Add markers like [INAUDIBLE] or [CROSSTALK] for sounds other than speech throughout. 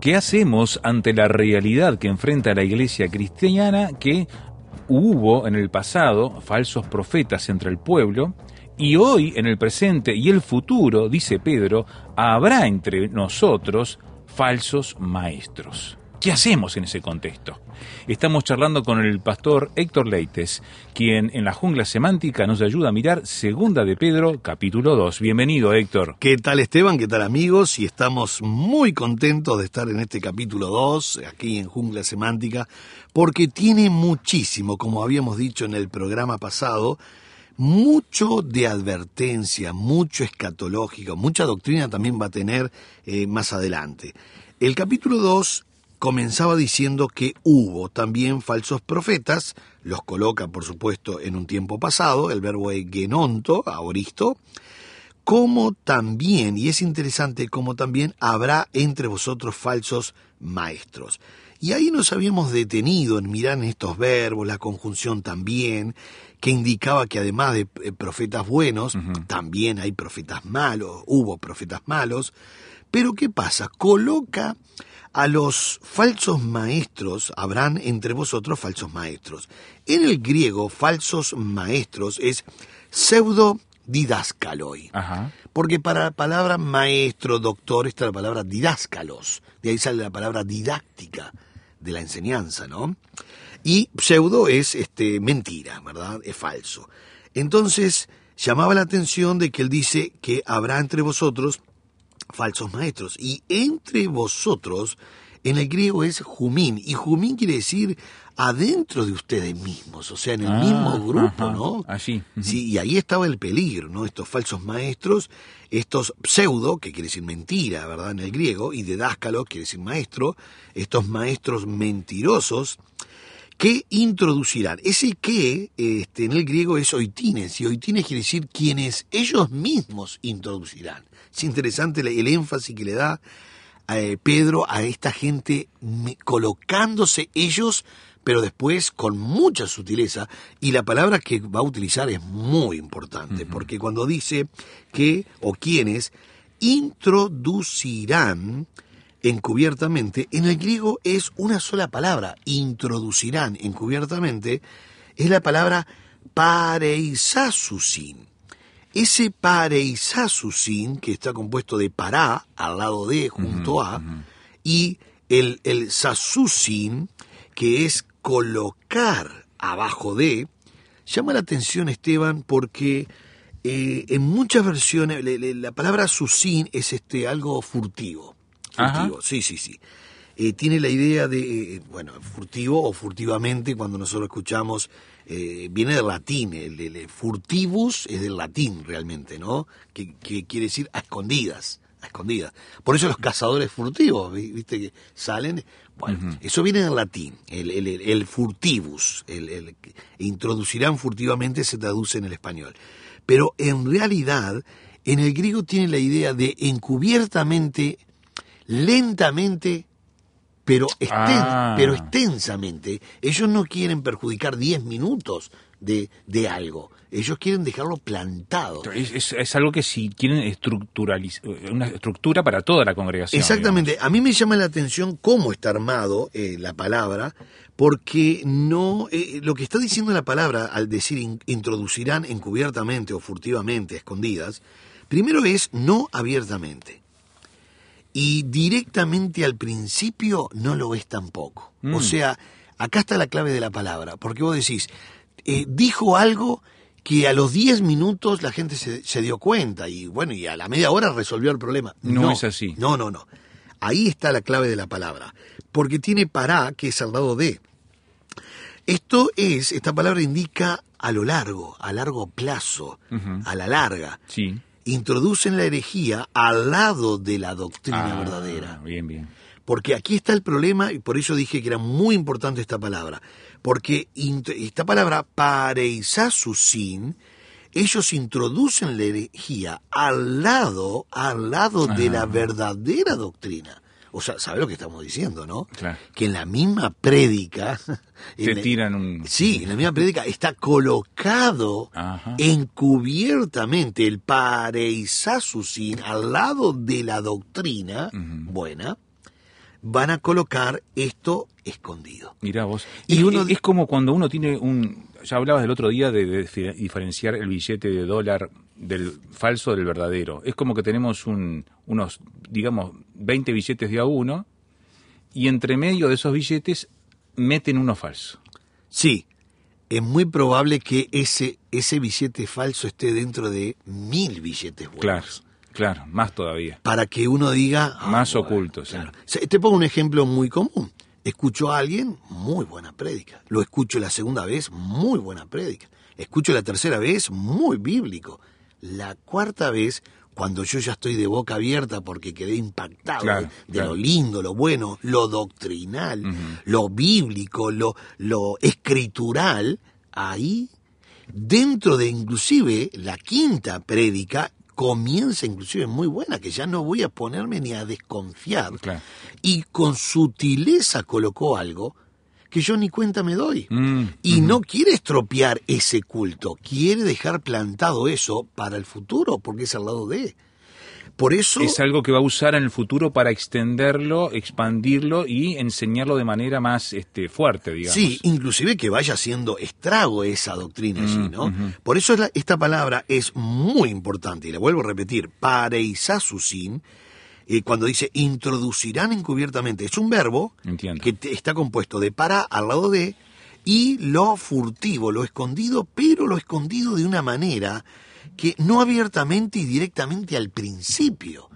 ¿Qué hacemos ante la realidad que enfrenta la iglesia cristiana que hubo en el pasado falsos profetas entre el pueblo y hoy en el presente y el futuro, dice Pedro, habrá entre nosotros falsos maestros? ¿Qué hacemos en ese contexto? Estamos charlando con el pastor Héctor Leites, quien en la jungla semántica nos ayuda a mirar Segunda de Pedro, capítulo 2. Bienvenido, Héctor. ¿Qué tal Esteban? ¿Qué tal amigos? Y estamos muy contentos de estar en este capítulo 2, aquí en Jungla Semántica, porque tiene muchísimo, como habíamos dicho en el programa pasado, mucho de advertencia, mucho escatológico, mucha doctrina también va a tener eh, más adelante. El capítulo 2 comenzaba diciendo que hubo también falsos profetas, los coloca por supuesto en un tiempo pasado, el verbo es genonto, aoristo, como también, y es interesante, como también habrá entre vosotros falsos maestros. Y ahí nos habíamos detenido en mirar en estos verbos, la conjunción también, que indicaba que además de eh, profetas buenos, también hay profetas malos, hubo profetas malos. Pero ¿qué pasa? Coloca a los falsos maestros, habrán entre vosotros falsos maestros. En el griego, falsos maestros es pseudo didáscaloi. Ajá. Porque para la palabra maestro, doctor, está la palabra didáscalos. De ahí sale la palabra didáctica de la enseñanza, ¿no? Y pseudo es este, mentira, ¿verdad? Es falso. Entonces, llamaba la atención de que él dice que habrá entre vosotros falsos maestros. Y entre vosotros, en el griego es jumín. Y jumín quiere decir adentro de ustedes mismos, o sea, en el Ah, mismo grupo, ajá, ¿no? allí, ujú. Sí, y ahí estaba el peligro, ¿no? Estos falsos maestros, estos pseudo, que quiere decir mentira, ¿verdad? En el griego, y dedáscalo, quiere decir maestro, estos maestros mentirosos, que introducirán. Ese que este, en el griego es oitines, y oitines quiere decir quienes ellos mismos introducirán. Es interesante el, énfasis que le da eh, Pedro a esta gente colocándose ellos, pero después con mucha sutileza, y la palabra que va a utilizar es muy importante, porque cuando dice que o quienes introducirán encubiertamente, en el griego es una sola palabra, introducirán encubiertamente, es la palabra pareisasusin. Ese pareisasusin, que está compuesto de para, al lado de, junto a, y el, el sasusin, que es colocar abajo de, llama la atención Esteban porque eh, en muchas versiones la palabra susin es este algo furtivo. Ajá. Furtivo, sí, sí, sí. Eh, tiene la idea de, eh, bueno, furtivo o furtivamente, cuando nosotros escuchamos, eh, viene del latín, el, el- furtivus es del latín realmente, ¿no? Que, que quiere decir a escondidas, a escondidas. Por eso los cazadores furtivos, vi- viste que salen, bueno, eso viene del latín, el, el- el- furtivus, el- introducirán furtivamente se traduce en el español. Pero en realidad, en el griego tiene la idea de encubiertamente, lentamente, pero, Ah. pero extensamente. Ellos no quieren perjudicar 10 minutos de, de algo. Ellos quieren dejarlo plantado. Es, es- es algo que si quieren estructuralizar, una estructura para toda la congregación. Exactamente. A mí me llama la atención cómo está armado eh, la palabra, porque no eh, lo que está diciendo la palabra al decir in- introducirán encubiertamente o furtivamente, escondidas, primero es no abiertamente. Y directamente al principio no lo es tampoco. O Mm. sea, acá está la clave de la palabra, porque vos decís, eh, dijo algo que a los 10 minutos la gente se, se dio cuenta y bueno, y a la media hora resolvió el problema. No es así. No, no, no. Ahí está la clave de la palabra, porque tiene para, que es al lado de. Esto es, esta palabra indica a lo largo, a largo plazo, a la larga. Sí. Introducen la herejía al lado de la doctrina Ah, verdadera. Bien, bien. Porque aquí está el problema, y por eso dije que era muy importante esta palabra. Porque esta palabra, pareisasusin, ellos introducen la herejía al lado, al lado de la verdadera doctrina. O sea, ¿sabe lo que estamos diciendo, no? Claro. Que en la misma prédica... [LAUGHS] Te la- tiran un... Sí, en la misma prédica está colocado Ajá. encubiertamente el pareisasusin al lado de la doctrina buena, van a colocar esto escondido. Mirá vos. Y Y uno- es como cuando uno tiene un... Ya hablabas del otro día de, de difer- diferenciar el billete de dólar del falso del verdadero. Es como que tenemos un, unos, digamos, 20 billetes de a uno y entre medio de esos billetes meten uno falso. Sí, es muy probable que ese, ese billete falso esté dentro de mil billetes buenos. Claro, claro, más todavía. Para que uno diga... ah, Más bueno, ocultos, claro. Se- Te pongo un ejemplo muy común. Escucho a alguien, muy buena prédica. Lo escucho la segunda vez, muy buena prédica. Escucho la tercera vez, muy bíblico. La cuarta vez, cuando yo ya estoy de boca abierta porque quedé impactado Claro, de, claro. lo lindo, lo bueno, lo doctrinal, lo bíblico, lo, lo escritural, ahí, dentro de inclusive la quinta prédica, comienza inclusive muy buena, que ya no voy a ponerme ni a desconfiar. Claro. Y con sutileza colocó algo que yo ni cuenta me doy. Mm, Y no quiere estropear ese culto, quiere dejar plantado eso para el futuro, porque es al lado de. Por eso... Es algo que va a usar en el futuro para extenderlo, expandirlo y enseñarlo de manera más este, fuerte, digamos. Sí, inclusive que vaya haciendo estrago esa doctrina allí, Mm, ¿no? ujú. Por eso esta palabra es muy importante, y la vuelvo a repetir, pareisasusin, eh, cuando dice introducirán encubiertamente, es un verbo Entiendo. que te- está compuesto de para al lado de y lo furtivo, lo escondido, pero lo escondido de una manera que no abiertamente y directamente al principio,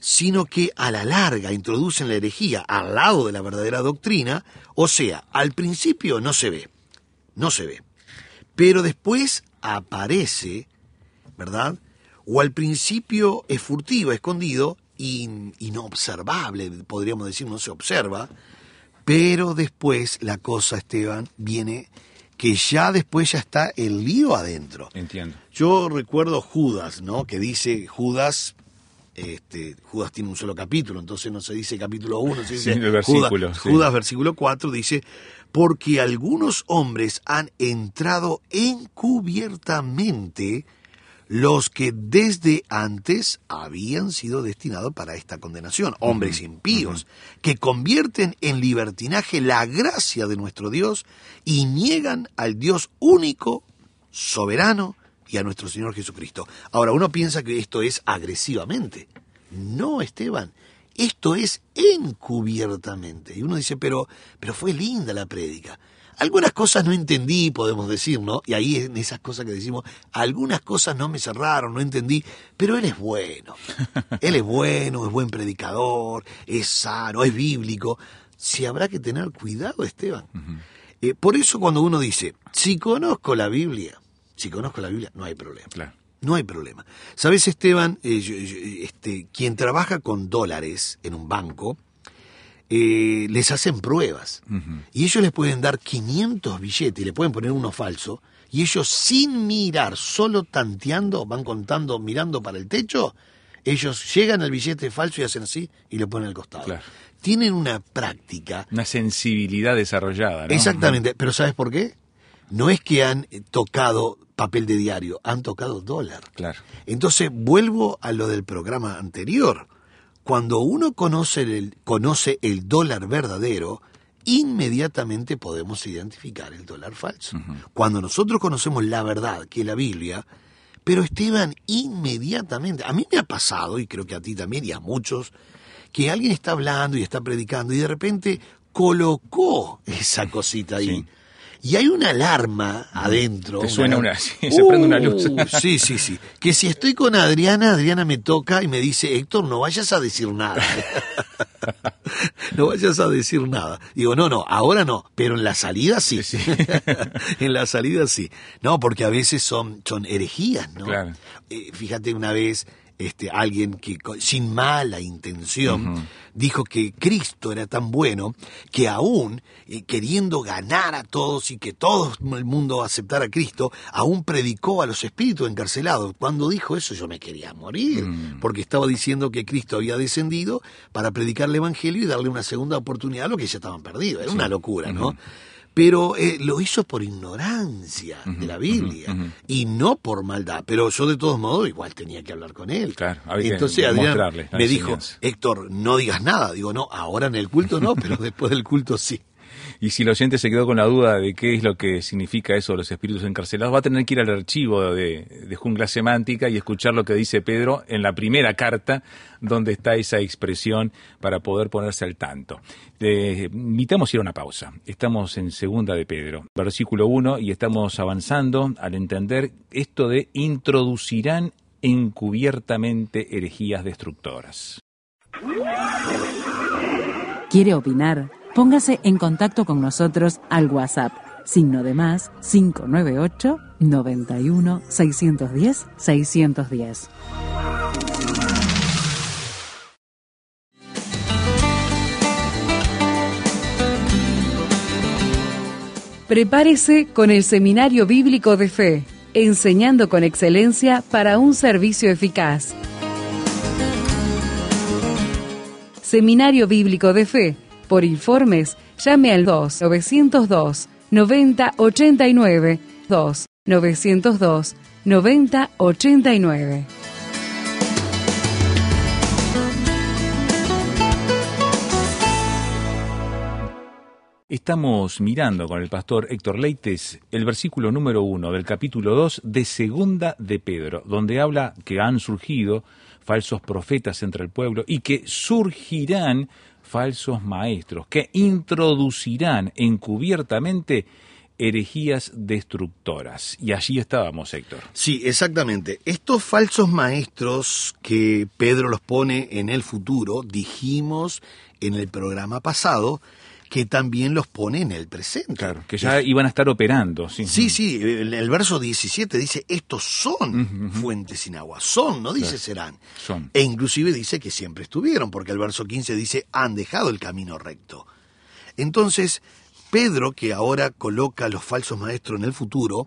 sino que a la larga introducen la herejía al lado de la verdadera doctrina, o sea, al principio no se ve, no se ve, pero después aparece, ¿verdad? O al principio es furtivo, escondido, in- inobservable, podríamos decir, no se observa, pero después la cosa, Esteban, viene que ya después ya está el lío adentro. Entiendo. Yo recuerdo Judas, ¿no? Que dice Judas, este, Judas tiene un solo capítulo, entonces no se dice capítulo 1, se dice Sí, el versículo, Judas, sí. Judas versículo 4 dice, porque algunos hombres han entrado encubiertamente los que desde antes habían sido destinados para esta condenación, hombres impíos, que convierten en libertinaje la gracia de nuestro Dios y niegan al Dios único, soberano y a nuestro Señor Jesucristo. Ahora, uno piensa que esto es agresivamente. No, Esteban, esto es encubiertamente. Y uno dice, pero, pero fue linda la prédica. Algunas cosas no entendí, podemos decir, ¿no? Y ahí en esas cosas que decimos, algunas cosas no me cerraron, no entendí, pero él es bueno. Él es bueno, es buen predicador, es sano, es bíblico. Si habrá que tener cuidado, Esteban. Eh, por eso cuando uno dice, si conozco la Biblia, si conozco la Biblia, no hay problema. Claro. No hay problema. ¿Sabes, Esteban? Eh, yo- yo- este, quien trabaja con dólares en un banco, eh, les hacen pruebas. Y ellos les pueden dar 500 billetes y le pueden poner uno falso. Y ellos sin mirar, solo tanteando, van contando, mirando para el techo, ellos llegan al billete falso y hacen así y le ponen al costado. Claro. Tienen una práctica Una sensibilidad desarrollada, ¿no? Exactamente, pero ¿sabes por qué? No es que han eh, tocado papel de diario, han tocado dólar. Claro. Entonces vuelvo a lo del programa anterior. Cuando uno conoce el, conoce el dólar verdadero, inmediatamente podemos identificar el dólar falso. Cuando nosotros conocemos la verdad, que es la Biblia, Pero Esteban inmediatamente, a mí me ha pasado, y creo que a ti también y a muchos, que alguien está hablando y está predicando y de repente colocó esa cosita ahí. Sí. Y hay una alarma adentro. Te suena una- sí, [LAUGHS] se prende una luz. Uh, sí, sí, sí. Que si estoy con Adriana, Adriana me toca y me dice, Héctor, no vayas a decir nada. [LAUGHS] no vayas a decir nada. Digo, no, no, ahora no, pero en la salida sí. Sí. [LAUGHS] en la salida sí. No, porque a veces son, son herejías, ¿no? Claro. Eh, fíjate una vez este, alguien que sin mala intención dijo que Cristo era tan bueno que aún eh, queriendo ganar a todos y que todo el mundo aceptara a Cristo, aún predicó a los espíritus encarcelados. Cuando dijo eso yo me quería morir, porque estaba diciendo que Cristo había descendido para predicar el Evangelio y darle una segunda oportunidad a los que ya estaban perdidos. Era una locura, ¿no? Pero eh, lo hizo por ignorancia de la Biblia y no por maldad. Pero yo de todos modos igual tenía que hablar con él. Claro, había que Entonces Adrián me dijo. Héctor, no digas nada. Digo, no, ahora en el culto no, pero [LAUGHS] después del culto sí. Y si el oyente se quedó con la duda de qué es lo que significa eso de los espíritus encarcelados, va a tener que ir al archivo de, Jungla Semántica y escuchar lo que dice Pedro en la primera carta, donde está esa expresión para poder ponerse al tanto. Invitamos a ir a una pausa. Estamos en segunda de Pedro, versículo 1, y estamos avanzando al entender esto de introducirán encubiertamente herejías destructoras. ¿Quiere opinar? Póngase en contacto con nosotros al WhatsApp, signo de más 598 91 610 610. Prepárese con el Seminario Bíblico de Fe, enseñando con excelencia para un servicio eficaz. Seminario Bíblico de Fe. Por informes, llame al 2 902 9089 2 902 9089. Estamos mirando con el pastor Héctor Leites el versículo número uno del capítulo 2 de Segunda de Pedro, donde habla que han surgido falsos profetas entre el pueblo y que surgirán falsos maestros, que introducirán encubiertamente herejías destructoras. Y allí estábamos, Héctor. Sí, exactamente. Estos falsos maestros que Pedro los pone en el futuro, dijimos en el programa pasado que también los pone en el presente. Claro, que ya iban a estar operando. Sí, Sí, sí, el, el verso 17 dice, estos son fuentes sin agua, son, no dice Claro. serán. Son. E inclusive dice que siempre estuvieron, porque el verso 15 dice, han dejado el camino recto. Entonces, Pedro, que ahora coloca a los falsos maestros en el futuro,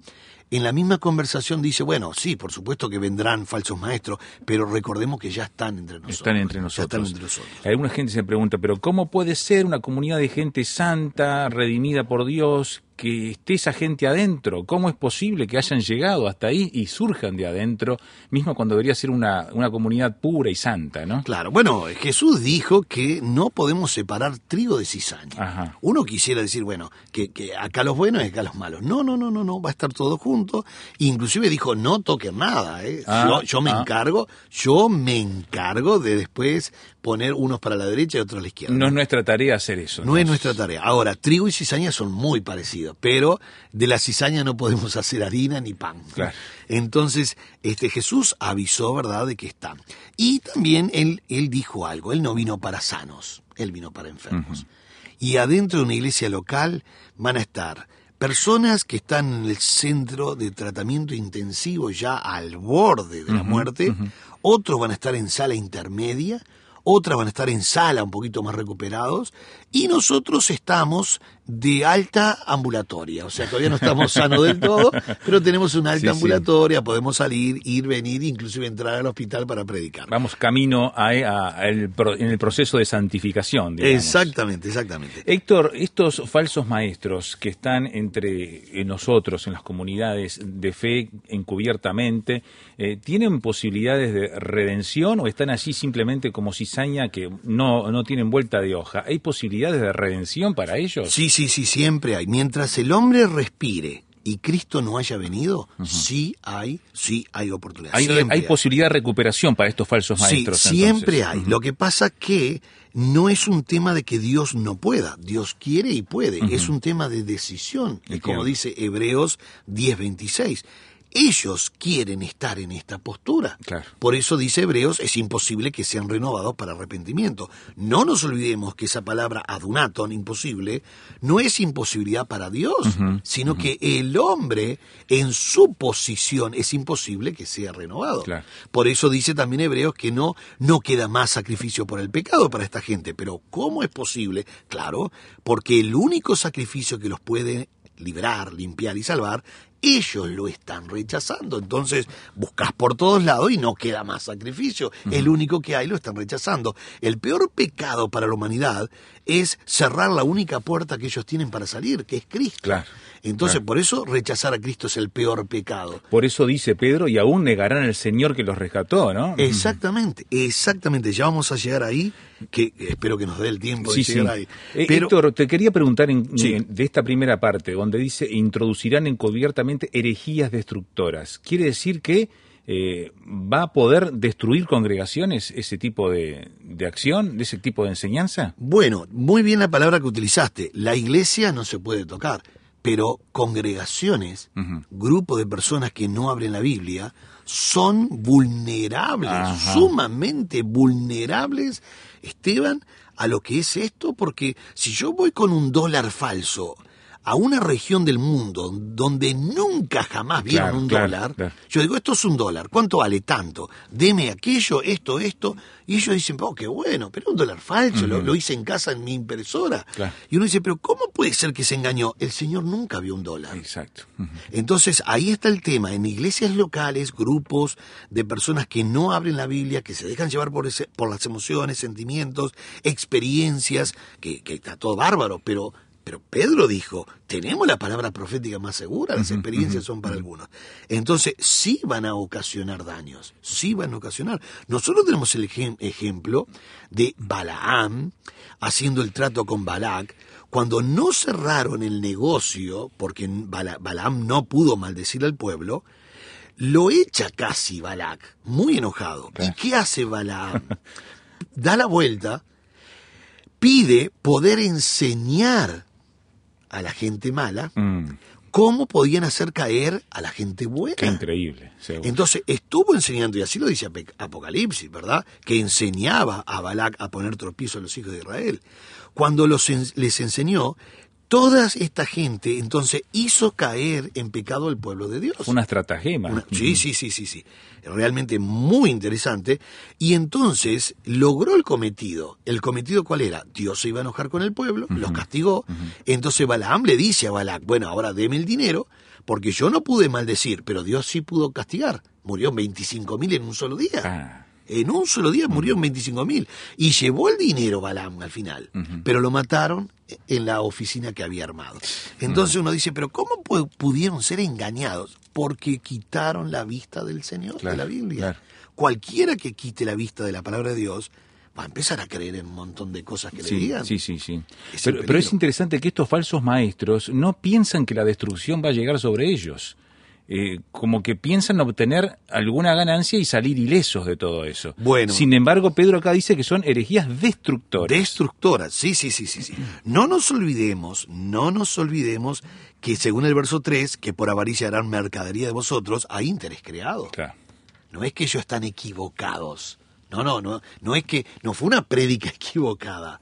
en la misma conversación dice, bueno, sí, por supuesto que vendrán falsos maestros, pero recordemos que ya están entre nosotros. Están entre Ya nosotros. están entre nosotros. Alguna gente se pregunta, pero ¿cómo puede ser una comunidad de gente santa, redimida por Dios, que esté esa gente adentro? ¿Cómo es posible que hayan llegado hasta ahí y surjan de adentro, mismo cuando debería ser una, una comunidad pura y santa, ¿no? Claro, bueno, Jesús dijo que no podemos separar trigo de cizaña. Ajá. Uno quisiera decir, bueno, que, que acá los buenos y acá los malos. No, no, no, no, no, va a estar todo junto. Inclusive dijo, no toquen nada, ¿eh? Ah, yo, yo me ah. encargo, yo me encargo de después poner unos para la derecha y otros a la izquierda. No es nuestra tarea hacer eso. No es nuestra tarea. Ahora, trigo y cizaña son muy parecidos, pero de la cizaña no podemos hacer harina ni pan. Claro. Entonces, este Jesús avisó, ¿verdad?, de que están. Y también él, él dijo algo, él no vino para sanos, él vino para enfermos. Y adentro de una iglesia local van a estar personas que están en el centro de tratamiento intensivo ya al borde de la muerte, otros van a estar en sala intermedia, otras van a estar en sala un poquito más recuperados, y nosotros estamos de alta ambulatoria, o sea, todavía no estamos sanos del todo, pero tenemos una alta Sí, sí. ambulatoria, podemos salir, ir, venir, inclusive entrar al hospital para predicar. Vamos camino a, a- a el en el proceso de santificación. digamos. Exactamente, exactamente. Héctor, estos falsos maestros que están entre eh, nosotros, en las comunidades de fe, encubiertamente, eh, ¿tienen posibilidades de redención o están allí simplemente como cizaña que no, no tienen vuelta de hoja? ¿Hay posibilidades de redención para ellos? Sí, sí, sí, siempre hay. Mientras el hombre respire y Cristo no haya venido, sí hay, sí hay oportunidad. Hay, posibilidad de recuperación para estos falsos maestros. Sí, siempre entonces. hay. Lo que pasa que no es un tema de que Dios no pueda. Dios quiere y puede. Es un tema de decisión. Y como dice Hebreos 10:26, ellos quieren estar en esta postura. Claro. Por eso dice Hebreos, es imposible que sean renovados para arrepentimiento. No nos olvidemos que esa palabra adunaton, imposible, no es imposibilidad para Dios, sino que el hombre en su posición es imposible que sea renovado. Claro. Por eso dice también Hebreos que no, no queda más sacrificio por el pecado para esta gente. Pero ¿cómo es posible? Claro, porque el único sacrificio que los puede librar, limpiar y salvar, ellos lo están rechazando. Entonces buscas por todos lados y no queda más sacrificio. El único que hay lo están rechazando. El peor pecado para la humanidad es cerrar la única puerta que ellos tienen para salir, que es Cristo. Claro, Entonces, por eso rechazar a Cristo es el peor pecado. Por eso dice Pedro, y aún negarán al Señor que los rescató, ¿no? Exactamente, exactamente. Ya vamos a llegar ahí, que espero que nos dé el tiempo Sí, de sí. llegar ahí. Eh, Pero Héctor, te quería preguntar en- Sí. en- de esta primera parte, donde dice introducirán encubiertamente herejías destructoras. ¿Quiere decir que eh, va a poder destruir congregaciones ese tipo de, de acción, de ese tipo de enseñanza? Bueno, muy bien la palabra que utilizaste. La iglesia no se puede tocar, pero congregaciones, grupos de personas que no abren la Biblia, son vulnerables, Ajá. sumamente vulnerables, Esteban, a lo que es esto, porque si yo voy con un dólar falso a una región del mundo donde nunca jamás vieron Claro, un claro, dólar, claro. yo digo, esto es un dólar, ¿cuánto vale tanto? Deme aquello, esto, esto. Y ellos dicen, oh, qué bueno, pero un dólar falso, lo, lo hice en casa en mi impresora. Y uno dice, pero ¿cómo puede ser que se engañó? El Señor nunca vio un dólar. Exacto. Entonces ahí está el tema, en iglesias locales, grupos de personas que no abren la Biblia, que se dejan llevar por, ese- por las emociones, sentimientos, experiencias, que, que está todo bárbaro, pero, pero Pedro dijo, tenemos la palabra profética más segura, las experiencias son para algunos. Entonces sí van a ocasionar daños, sí van a ocasionar. Nosotros tenemos el ejem- ejemplo de Balaam haciendo el trato con Balac, cuando no cerraron el negocio, porque Bala- Balaam no pudo maldecir al pueblo, lo echa casi Balac, muy enojado. ¿Y qué hace Balaam? Da la vuelta, pide poder enseñar a la gente mala Mm, cómo podían hacer caer a la gente buena. qué increíble. seguro. Entonces estuvo enseñando, y así lo dice Apocalipsis, ¿verdad? Que enseñaba a Balac a poner tropiezo a los hijos de Israel. Cuando los les enseñó, toda esta gente entonces hizo caer en pecado al pueblo de Dios. Una estratagema. Una- sí, sí, sí, sí, sí. Realmente muy interesante. Y entonces logró el cometido. ¿El cometido cuál era? Dios se iba a enojar con el pueblo, los castigó. Entonces Balaam le dice a Balac, bueno, ahora deme el dinero, porque yo no pude maldecir, pero Dios sí pudo castigar. Murió 25 mil en un solo día. Ah, En un solo día murió en 25 mil. Y llevó el dinero Balaam al final. Pero lo mataron en la oficina que había armado. Entonces uno dice, pero ¿cómo pu- pudieron ser engañados? Porque quitaron la vista del Señor, de la Biblia. claro. Cualquiera que quite la vista de la palabra de Dios va a empezar a creer en un montón de cosas que le digan. sí, sí, sí. Es Pero, es interesante que estos falsos maestros no piensan que la destrucción va a llegar sobre ellos. Eh, como que piensan obtener alguna ganancia y salir ilesos de todo eso. Bueno. Sin embargo, Pedro acá dice que son herejías destructoras. Destructoras, sí, sí, sí, sí, sí. No nos olvidemos, no nos olvidemos que según el verso 3, que por avaricia harán mercadería de vosotros, hay interés creado. Claro. No es que ellos están equivocados. No, no, no. No es que. No fue una prédica [LAUGHS] equivocada.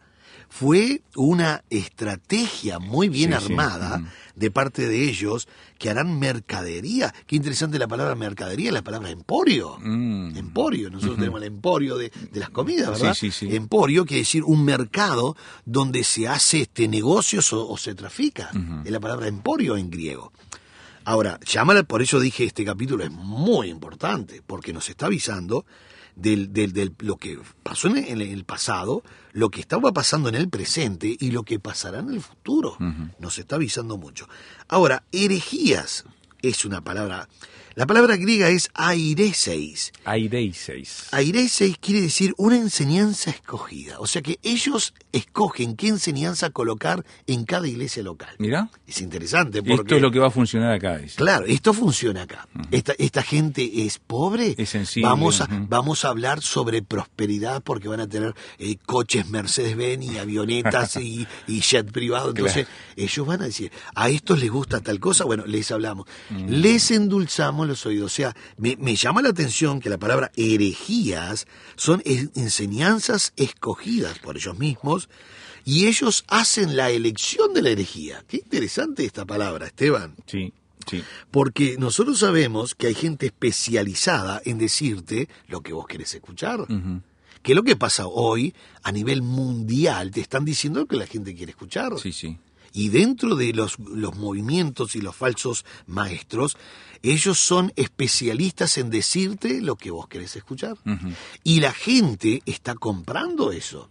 Fue una estrategia muy bien Sí, armada de parte de ellos que harán mercadería. Qué interesante la palabra mercadería, la palabra emporio. Mm. Emporio. Nosotros tenemos el emporio de, de las comidas, ¿verdad? Sí, sí, sí. Emporio quiere decir un mercado donde se hace este negocios o, o se trafica. Es la palabra emporio en griego. Ahora, llámala, por eso dije este capítulo es muy importante, porque nos está avisando del, del, del- lo que pasó en el, en el pasado, lo que estaba pasando en el presente y lo que pasará en el futuro. Nos está avisando mucho. Ahora, herejías es una palabra. La palabra griega es aireseis. Aireiseis. Aireseis quiere decir una enseñanza escogida. O sea que ellos escogen qué enseñanza colocar en cada iglesia local. Mira, Es interesante porque... esto es lo que va a funcionar acá, dice. Claro, esto funciona acá. esta, esta gente es pobre. Es sensible, Vamos a, vamos a hablar sobre prosperidad porque van a tener eh, coches Mercedes-Benz y avionetas y, y jet privado. [LAUGHS] Entonces, ellos van a decir, a estos les gusta tal cosa. Bueno, les hablamos. Mm. Les endulzamos los oídos. O sea, me, me llama la atención que la palabra herejías son es- enseñanzas escogidas por ellos mismos. Y ellos hacen la elección de la herejía. Qué interesante esta palabra, Esteban. Sí, sí. Porque nosotros sabemos que hay gente especializada en decirte lo que vos querés escuchar. Que lo que pasa hoy a nivel mundial te están diciendo lo que la gente quiere escuchar. Sí, sí. Y dentro de los, los movimientos y los falsos maestros, ellos son especialistas en decirte lo que vos querés escuchar. Y la gente está comprando eso.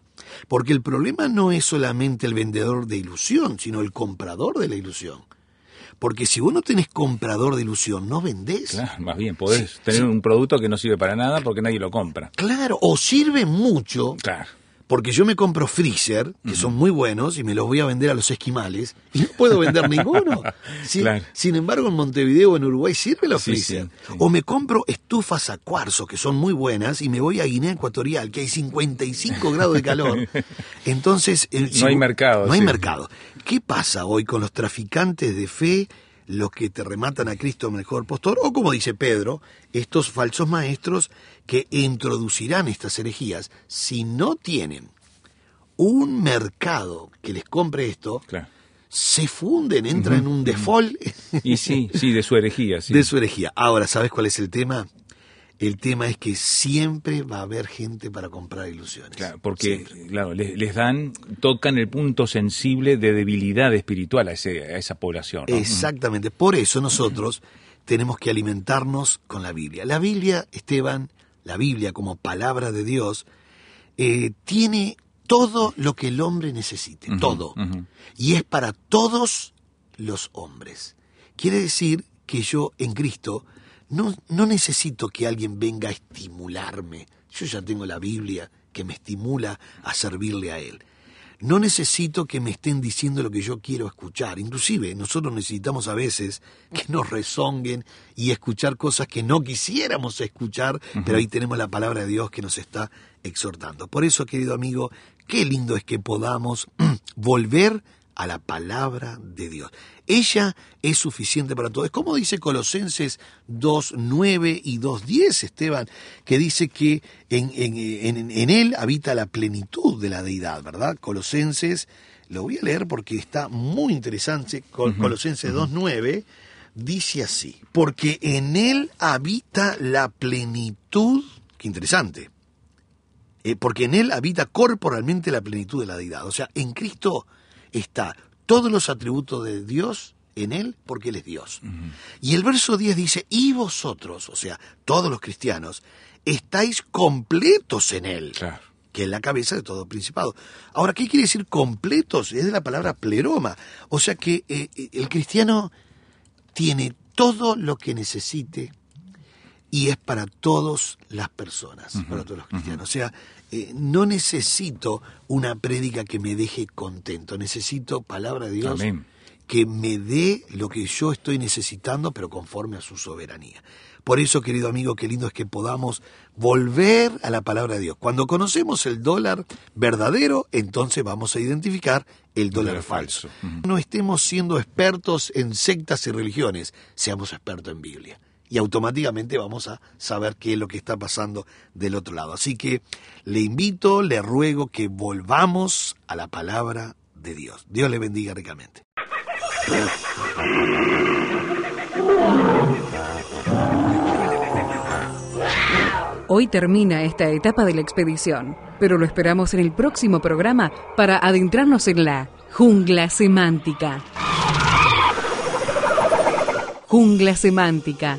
Porque el problema no es solamente el vendedor de ilusión, sino el comprador de la ilusión. Porque si vos no tenés comprador de ilusión, no vendés. Claro, más bien, podés Sí, tener sí. un producto que no sirve para nada porque nadie lo compra. Claro, o sirve mucho, Claro. Porque yo me compro freezer, que son muy buenos, y me los voy a vender a los esquimales, y no puedo vender [LAUGHS] ninguno. Sin, Claro. sin embargo, en Montevideo o en Uruguay sirve los Sí, freezer. sí, sí. O me compro estufas a cuarzo, que son muy buenas, y me voy a Guinea Ecuatorial, que hay 55 grados de calor. [LAUGHS] Entonces, No hay mercado, No hay mercado. ¿Qué pasa hoy con los traficantes de fe? los que te rematan a Cristo mejor postor, o como dice Pedro, estos falsos maestros que introducirán estas herejías, si no tienen un mercado que les compre esto, Claro. se funden, entran en un default Y sí, sí, de su herejía, sí. de su herejía. Ahora, ¿sabes cuál es el tema? El tema es que siempre va a haber gente para comprar ilusiones. Claro, porque Siempre. claro, les, les dan, tocan el punto sensible de debilidad espiritual a, ese, a esa población. ¿no? Exactamente. Por eso nosotros [CLEARS THROAT] tenemos que alimentarnos con la Biblia. La Biblia, Esteban, la Biblia como palabra de Dios, eh, tiene todo lo que el hombre necesite, todo. Y es para todos los hombres. Quiere decir que yo en Cristo no, no necesito que alguien venga a estimularme. Yo ya tengo la Biblia que me estimula a servirle a Él. No necesito que me estén diciendo lo que yo quiero escuchar. Inclusive nosotros necesitamos a veces que nos rezonguen y escuchar cosas que no quisiéramos escuchar, pero ahí tenemos la palabra de Dios que nos está exhortando. Por eso, querido amigo, qué lindo es que podamos [CLEARS THROAT] volver a la palabra de Dios. Ella es suficiente para todo. Es como dice Colosenses 2.9 y 2.10, Esteban, que dice que en, en- en- en él habita la plenitud de la deidad, ¿verdad? Colosenses, lo voy a leer porque está muy interesante, Col- Colosenses 2.9 dice así, porque en él habita la plenitud, qué interesante, eh, porque en él habita corporalmente la plenitud de la deidad. O sea, en Cristo está todos los atributos de Dios en él porque él es Dios. Y el verso 10 dice, y vosotros, o sea, todos los cristianos, estáis completos en él. Claro. que es la cabeza de todo principado. Ahora, ¿qué quiere decir completos? Es de la palabra pleroma. O sea que eh, eh, el cristiano tiene todo lo que necesite y es para todas las personas, para todos los cristianos. O sea, eh, no necesito una prédica que me deje contento, necesito palabra de Dios Amén. que me dé lo que yo estoy necesitando, pero conforme a su soberanía. Por eso, querido amigo, qué lindo es que podamos volver a la palabra de Dios. Cuando conocemos el dólar verdadero, entonces vamos a identificar el dólar dólar falso. No estemos siendo expertos en sectas y religiones, seamos expertos en Biblia. Y automáticamente vamos a saber qué es lo que está pasando del otro lado. Así que le invito, le ruego que volvamos a la palabra de Dios. Dios le bendiga ricamente. Hoy termina esta etapa de la expedición, pero lo esperamos en el próximo programa para adentrarnos en la jungla semántica. Jungla semántica